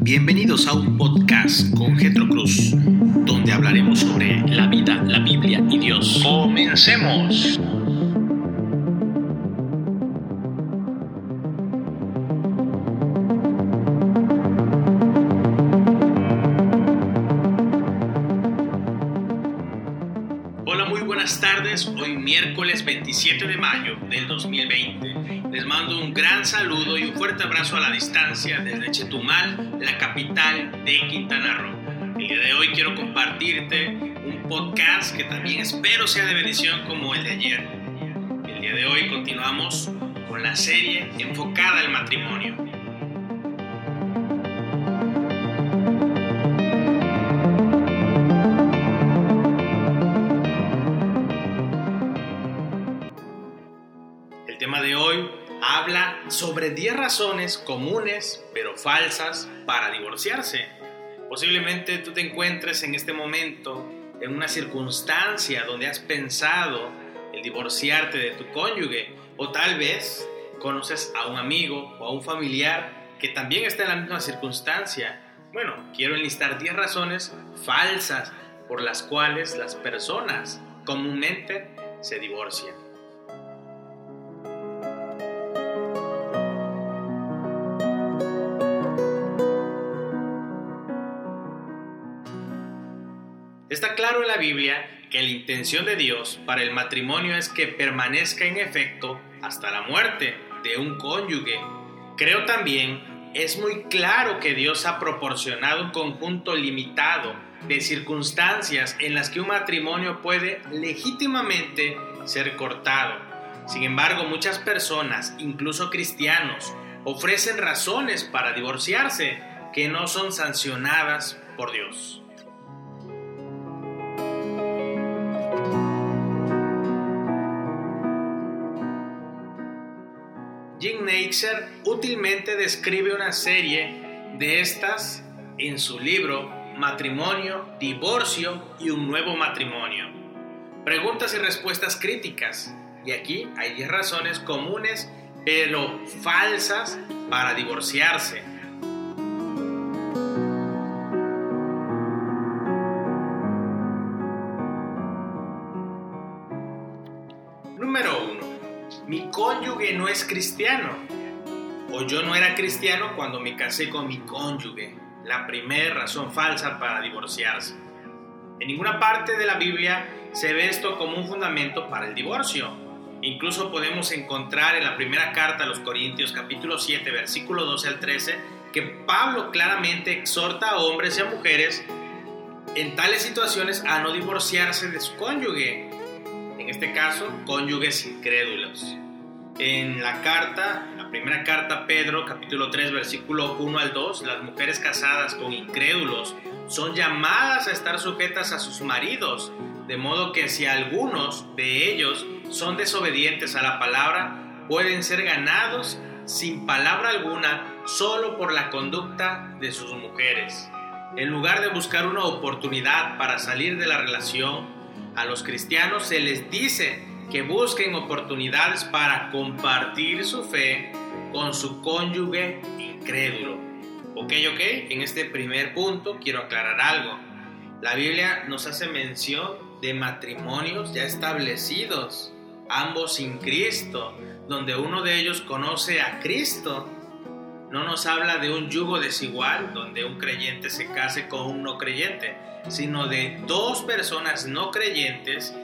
bienvenidos a un podcast con Getro Cruz, donde hablaremos sobre la vida, la Biblia y Dios. ¡Comencemos! Hoy miércoles 27 de mayo del 2020. Les mando un gran saludo y un fuerte abrazo a la distancia desde Chetumal, la capital de Quintana Roo. El día de hoy quiero compartirte un podcast que también espero sea de bendición como el de ayer. El día de hoy continuamos con la serie enfocada al matrimonio. Tema de hoy habla sobre 10 razones comunes pero falsas para divorciarse. Posiblemente tú te encuentres en este momento en una circunstancia donde has pensado el divorciarte de tu cónyuge o tal vez conoces a un amigo o a un familiar que también está en la misma circunstancia. Bueno, quiero enlistar 10 razones falsas por las cuales las personas comúnmente se divorcian. Está claro en la Biblia que la intención de Dios para el matrimonio es que permanezca en efecto hasta la muerte de un cónyuge. Creo también es muy claro que Dios ha proporcionado un conjunto limitado de circunstancias en las que un matrimonio puede legítimamente ser cortado. Sin embargo, muchas personas, incluso cristianos, ofrecen razones para divorciarse que no son sancionadas por Dios. Jim Neixer útilmente describe una serie de estas en su libro Matrimonio, Divorcio y un nuevo matrimonio. Preguntas y respuestas críticas. Y aquí hay 10 razones comunes pero falsas para divorciarse. Es cristiano. O yo no era cristiano cuando me casé con mi cónyuge. La primera razón falsa para divorciarse. En ninguna parte de la Biblia se ve esto como un fundamento para el divorcio. Incluso podemos encontrar en la primera carta a los Corintios capítulo 7 versículo 12 al 13 que Pablo claramente exhorta a hombres y a mujeres en tales situaciones a no divorciarse de su cónyuge. En este caso, cónyuges incrédulos. En la carta, la primera carta Pedro capítulo 3 versículo 1 al 2, las mujeres casadas con incrédulos son llamadas a estar sujetas a sus maridos, de modo que si algunos de ellos son desobedientes a la palabra, pueden ser ganados sin palabra alguna solo por la conducta de sus mujeres. En lugar de buscar una oportunidad para salir de la relación, a los cristianos se les dice que busquen oportunidades para compartir su fe con su cónyuge incrédulo. Ok, ok, en este primer punto quiero aclarar algo. La Biblia nos hace mención de matrimonios ya establecidos, ambos sin Cristo, donde uno de ellos conoce a Cristo. No nos habla de un yugo desigual, donde un creyente se case con un no creyente, sino de dos personas no creyentes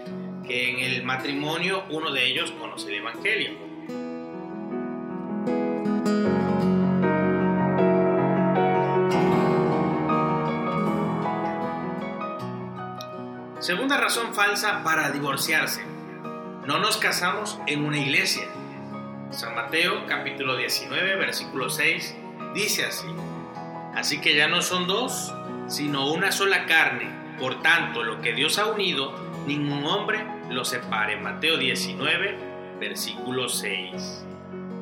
que en el matrimonio uno de ellos conoce el Evangelio. Segunda razón falsa para divorciarse. No nos casamos en una iglesia. San Mateo capítulo 19 versículo 6 dice así. Así que ya no son dos, sino una sola carne. Por tanto, lo que Dios ha unido, ningún hombre lo separe. Mateo 19 versículo 6.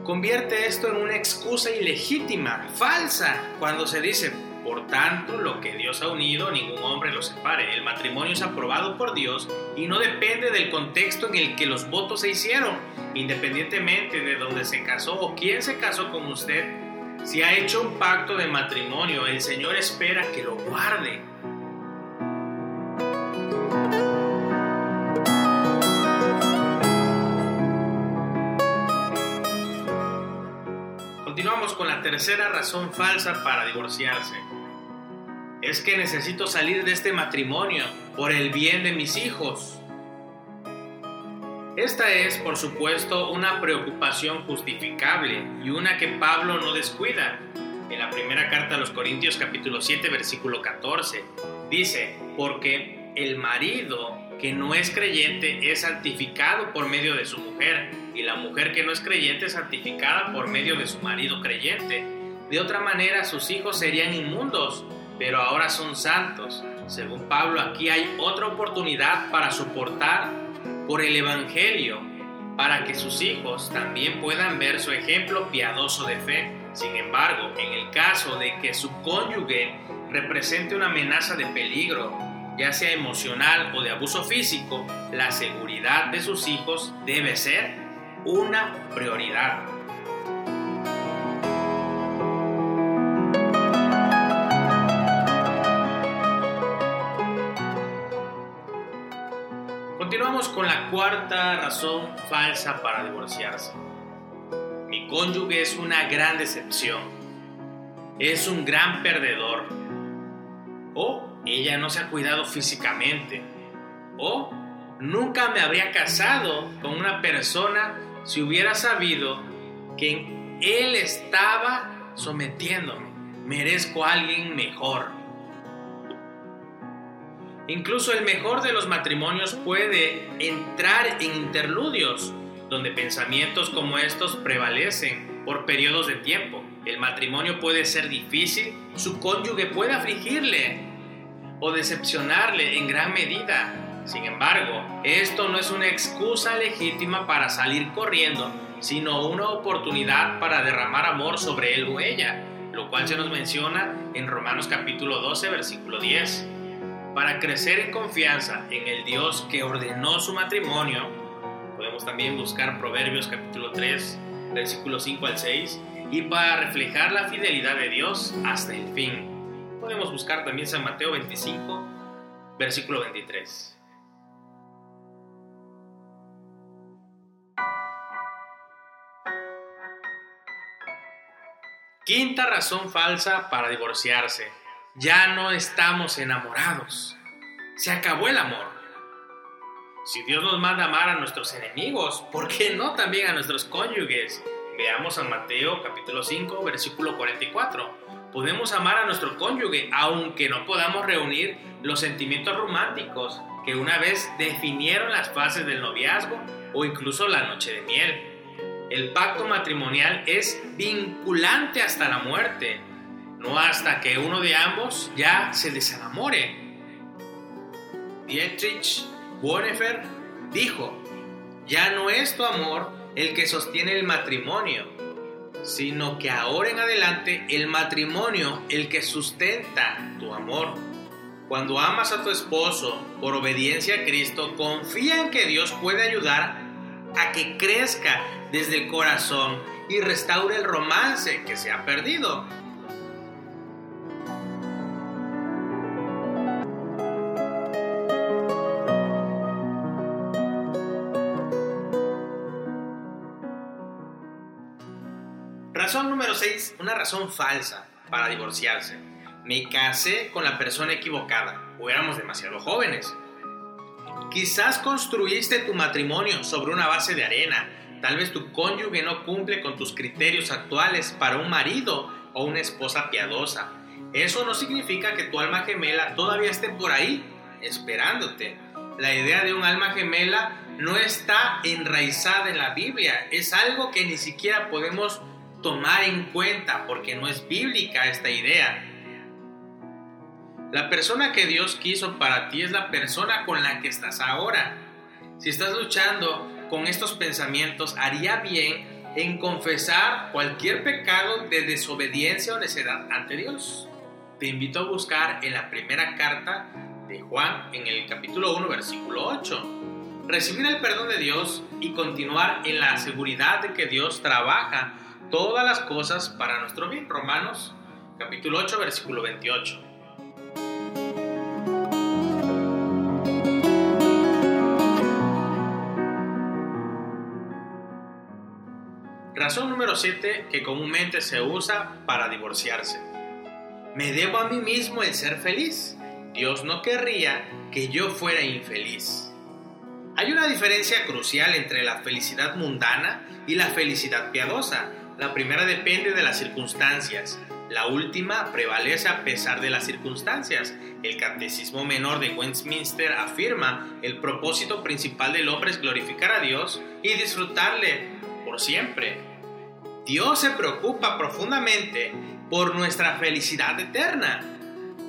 Convierte esto en una excusa ilegítima, falsa, cuando se dice, por tanto, lo que Dios ha unido, ningún hombre lo separe. El matrimonio es aprobado por Dios y no depende del contexto en el que los votos se hicieron. Independientemente de dónde se casó o quién se casó con usted, Si ha hecho un pacto de matrimonio, el Señor espera que lo guarde. Continuamos con la tercera razón falsa para divorciarse. Es que necesito salir de este matrimonio por el bien de mis hijos. Esta es, por supuesto, una preocupación justificable y una que Pablo no descuida. En la primera carta a los Corintios capítulo 7 versículo 14 dice, porque el marido que no es creyente es santificado por medio de su mujer y la mujer que no es creyente es santificada por medio de su marido creyente. De otra manera sus hijos serían inmundos, pero ahora son santos. Según Pablo, aquí hay otra oportunidad para soportar por el Evangelio para que sus hijos también puedan ver su ejemplo piadoso de fe. Sin embargo, en el caso de que su cónyuge represente una amenaza de peligro, ya sea emocional o de abuso físico, la seguridad de sus hijos debe ser una prioridad. Continuamos con la cuarta razón falsa para divorciarse. Mi cónyuge es una gran decepción. Es un gran perdedor. O ella no se ha cuidado físicamente. O nunca me habría casado con una persona si hubiera sabido que él estaba sometiéndome. Merezco a alguien mejor. Incluso el mejor de los matrimonios puede entrar en interludios, donde pensamientos como estos prevalecen por periodos de tiempo. El matrimonio puede ser difícil, su cónyuge puede afligirle o decepcionarle en gran medida. Sin embargo, esto no es una excusa legítima para salir corriendo, sino una oportunidad para derramar amor sobre él o ella, lo cual se nos menciona en Romanos capítulo 12, versículo 10. Para crecer en confianza en el Dios que ordenó su matrimonio, podemos también buscar Proverbios capítulo 3, versículos 5 al 6, y para reflejar la fidelidad de Dios hasta el fin. Podemos buscar también San Mateo 25, versículo 23. Quinta razón falsa para divorciarse ya no estamos enamorados. Se acabó el amor. Si Dios nos manda amar a nuestros enemigos, ¿por qué no también a nuestros cónyuges? Veamos a Mateo capítulo 5, versículo 44. Podemos amar a nuestro cónyuge aunque no podamos reunir los sentimientos románticos que una vez definieron las fases del noviazgo o incluso la noche de miel. El pacto matrimonial es vinculante hasta la muerte no hasta que uno de ambos ya se desenamore. Dietrich Bonhoeffer dijo, ya no es tu amor el que sostiene el matrimonio, sino que ahora en adelante el matrimonio el que sustenta tu amor. Cuando amas a tu esposo por obediencia a Cristo, confía en que Dios puede ayudar a que crezca desde el corazón y restaure el romance que se ha perdido. Razón número 6, una razón falsa para divorciarse. Me casé con la persona equivocada o éramos demasiado jóvenes. Quizás construiste tu matrimonio sobre una base de arena. Tal vez tu cónyuge no cumple con tus criterios actuales para un marido o una esposa piadosa. Eso no significa que tu alma gemela todavía esté por ahí, esperándote. La idea de un alma gemela no está enraizada en la Biblia. Es algo que ni siquiera podemos tomar en cuenta porque no es bíblica esta idea. La persona que Dios quiso para ti es la persona con la que estás ahora. Si estás luchando con estos pensamientos, haría bien en confesar cualquier pecado de desobediencia o necedad ante Dios. Te invito a buscar en la primera carta de Juan, en el capítulo 1, versículo 8. Recibir el perdón de Dios y continuar en la seguridad de que Dios trabaja todas las cosas para nuestro bien. Romanos capítulo 8, versículo 28. Razón número 7 que comúnmente se usa para divorciarse. Me debo a mí mismo el ser feliz. Dios no querría que yo fuera infeliz. Hay una diferencia crucial entre la felicidad mundana y la felicidad piadosa. La primera depende de las circunstancias, la última prevalece a pesar de las circunstancias. El Catecismo Menor de Westminster afirma el propósito principal del hombre es glorificar a Dios y disfrutarle por siempre. Dios se preocupa profundamente por nuestra felicidad eterna.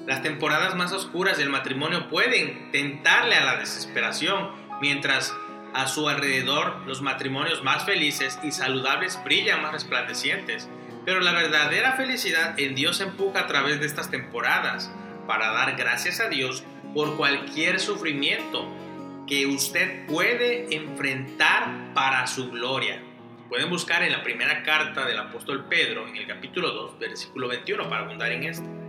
Las temporadas más oscuras del matrimonio pueden tentarle a la desesperación, mientras a su alrededor los matrimonios más felices y saludables brillan más resplandecientes. Pero la verdadera felicidad en Dios empuja a través de estas temporadas para dar gracias a Dios por cualquier sufrimiento que usted puede enfrentar para su gloria. Pueden buscar en la primera carta del apóstol Pedro, en el capítulo 2, versículo 21, para abundar en esto.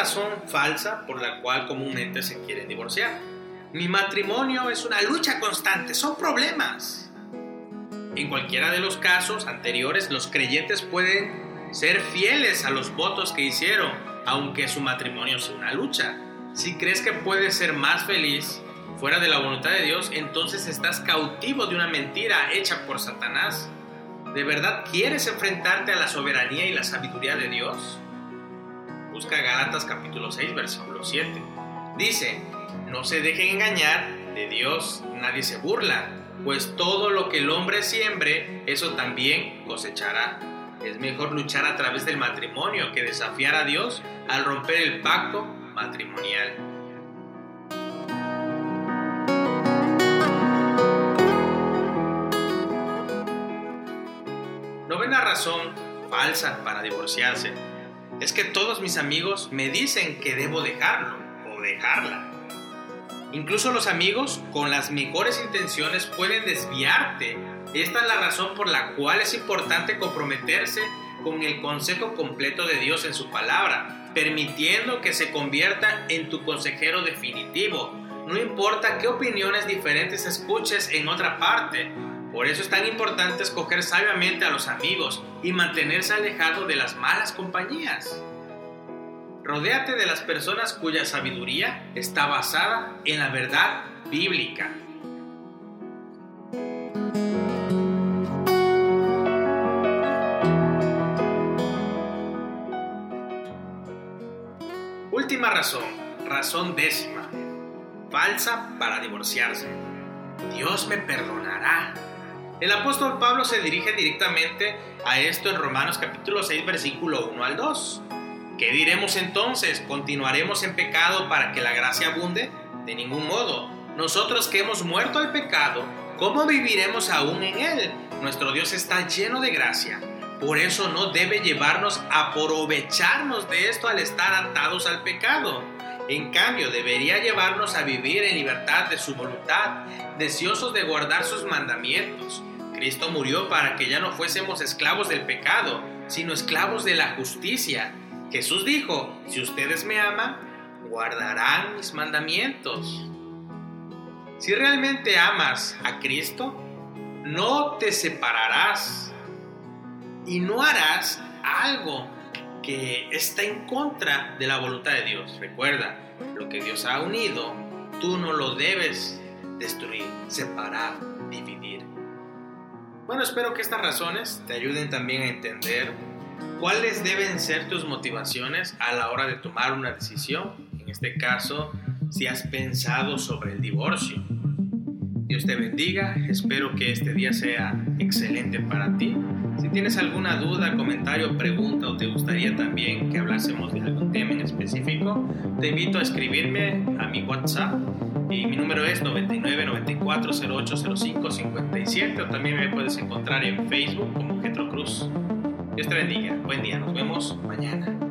Razón falsa por la cual comúnmente se quieren divorciar. Mi matrimonio es una lucha constante, son problemas. En cualquiera de los casos anteriores, los creyentes pueden ser fieles a los votos que hicieron, aunque su matrimonio sea una lucha. Si crees que puedes ser más feliz fuera de la voluntad de Dios, entonces estás cautivo de una mentira hecha por Satanás. ¿De verdad quieres enfrentarte a la soberanía y la sabiduría de Dios? Busca Galatas capítulo 6, versículo 7. Dice, no se dejen engañar, de Dios nadie se burla, pues todo lo que el hombre siembre, eso también cosechará. Es mejor luchar a través del matrimonio que desafiar a Dios al romper el pacto matrimonial. Razón falsa para divorciarse es que todos mis amigos me dicen que debo dejarlo o dejarla. Incluso los amigos con las mejores intenciones pueden desviarte. Esta es la razón por la cual es importante comprometerse con el consejo completo de Dios en su palabra, permitiendo que se convierta en tu consejero definitivo. No importa qué opiniones diferentes escuches en otra parte, por eso es tan importante escoger sabiamente a los amigos y mantenerse alejado de las malas compañías. Rodéate de las personas cuya sabiduría está basada en la verdad bíblica. Última razón, razón décima, falsa para divorciarse. Dios me perdonará el apóstol Pablo se dirige directamente a esto en Romanos capítulo 6 versículo 1 al 2. ¿Qué diremos entonces? ¿Continuaremos en pecado para que la gracia abunde? De ningún modo. Nosotros que hemos muerto al pecado, ¿cómo viviremos aún en él? Nuestro Dios está lleno de gracia. Por eso no debe llevarnos a aprovecharnos de esto al estar atados al pecado. En cambio, debería llevarnos a vivir en libertad de su voluntad, deseosos de guardar sus mandamientos. Cristo murió para que ya no fuésemos esclavos del pecado, sino esclavos de la justicia. Jesús dijo, si ustedes me aman, guardarán mis mandamientos. Si realmente amas a Cristo, no te separarás y no harás algo que está en contra de la voluntad de Dios. Recuerda, lo que Dios ha unido, tú no lo debes destruir, separar, dividir. Bueno, espero que estas razones te ayuden también a entender cuáles deben ser tus motivaciones a la hora de tomar una decisión. En este caso, si has pensado sobre el divorcio. Dios te bendiga, espero que este día sea excelente para ti. Si tienes alguna duda, comentario, pregunta o te gustaría también que hablásemos de algún tema en específico, te invito a escribirme a mi WhatsApp y mi número es 99 94 08 05 57 o también me puedes encontrar en Facebook como Getro Cruz. Dios te bendiga. Buen día. Nos vemos mañana.